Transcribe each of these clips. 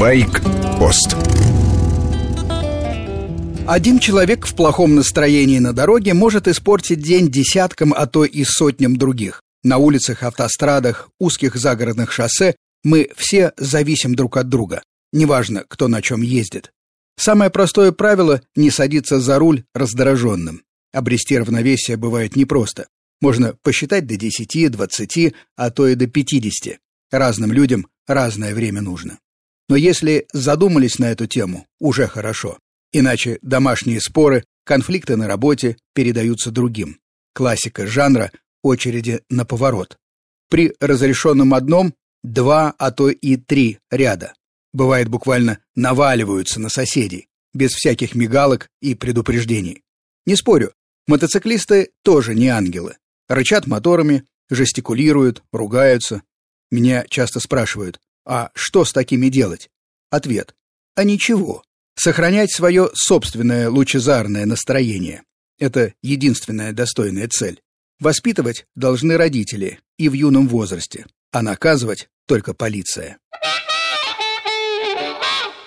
Байк-пост Один человек в плохом настроении на дороге может испортить день десяткам, а то и сотням других. На улицах, автострадах, узких загородных шоссе мы все зависим друг от друга. Неважно, кто на чем ездит. Самое простое правило – не садиться за руль раздраженным. Обрести равновесие бывает непросто. Можно посчитать до 10, 20, а то и до 50. Разным людям разное время нужно. Но если задумались на эту тему, уже хорошо. Иначе домашние споры, конфликты на работе передаются другим. Классика жанра очереди на поворот. При разрешенном одном два, а то и три ряда. Бывает буквально наваливаются на соседей, без всяких мигалок и предупреждений. Не спорю, мотоциклисты тоже не ангелы. Рычат моторами, жестикулируют, ругаются. Меня часто спрашивают, а что с такими делать? Ответ, а ничего. Сохранять свое собственное лучезарное настроение. Это единственная достойная цель. Воспитывать должны родители и в юном возрасте, а наказывать только полиция.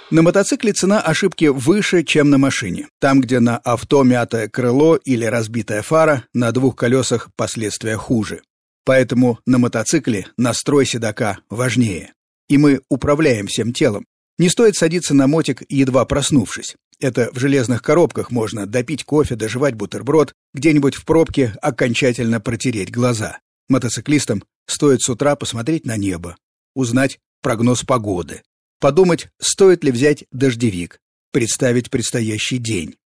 На мотоцикле цена ошибки выше, чем на машине. Там, где на авто мятое крыло или разбитая фара, на двух колесах последствия хуже. Поэтому на мотоцикле настрой седока важнее. И мы управляем всем телом. Не стоит садиться на мотик, едва проснувшись. Это в железных коробках можно допить кофе, доживать бутерброд, где-нибудь в пробке окончательно протереть глаза. Мотоциклистам стоит с утра посмотреть на небо, узнать прогноз погоды, подумать, стоит ли взять дождевик, представить предстоящий день,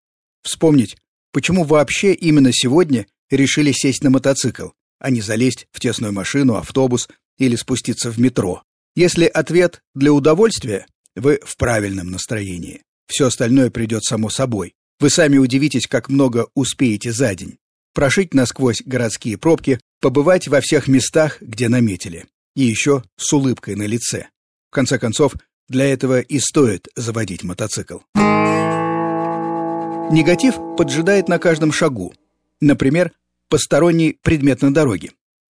вспомнить, почему вообще именно сегодня решили сесть на мотоцикл, а не залезть в тесную машину, автобус или спуститься в метро. Если ответ для удовольствия, вы в правильном настроении. Все остальное придет само собой. Вы сами удивитесь, как много успеете за день. Прошить насквозь городские пробки, побывать во всех местах, где наметили. И еще с улыбкой на лице. В конце концов, для этого и стоит заводить мотоцикл. Негатив поджидает на каждом шагу. Например, посторонний предмет на дороге.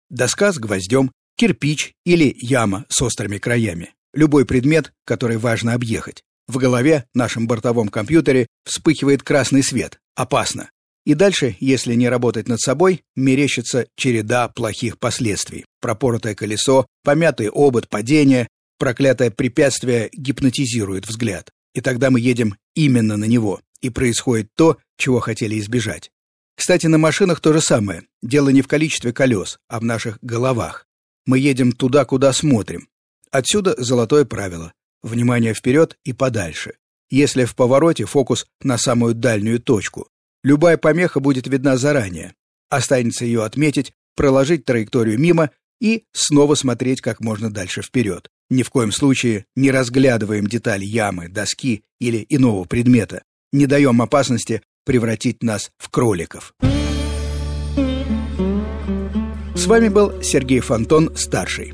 Доска с гвоздем, кирпич или яма с острыми краями. Любой предмет, который важно объехать. В голове, нашем бортовом компьютере, вспыхивает красный свет. Опасно. И дальше, если не работать над собой, мерещится череда плохих последствий. Пропоротое колесо, помятый обод, падение, проклятое препятствие гипнотизирует взгляд. И тогда мы едем именно на него, и происходит то, чего хотели избежать. Кстати, на машинах то же самое. Дело не в количестве колес, а в наших головах. Мы едем туда, куда смотрим. Отсюда золотое правило. Внимание вперед и подальше. Если в повороте фокус на самую дальнюю точку, любая помеха будет видна заранее. Останется ее отметить, проложить траекторию мимо и снова смотреть как можно дальше вперед. Ни в коем случае не разглядываем деталь ямы, доски или иного предмета. Не даем опасности превратить нас в кроликов. С вами был Сергей Фонтон, старший.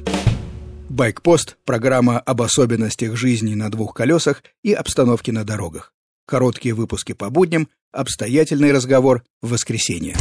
Байкпост – программа об особенностях жизни на двух колесах и обстановке на дорогах. Короткие выпуски по будням, обстоятельный разговор в воскресенье.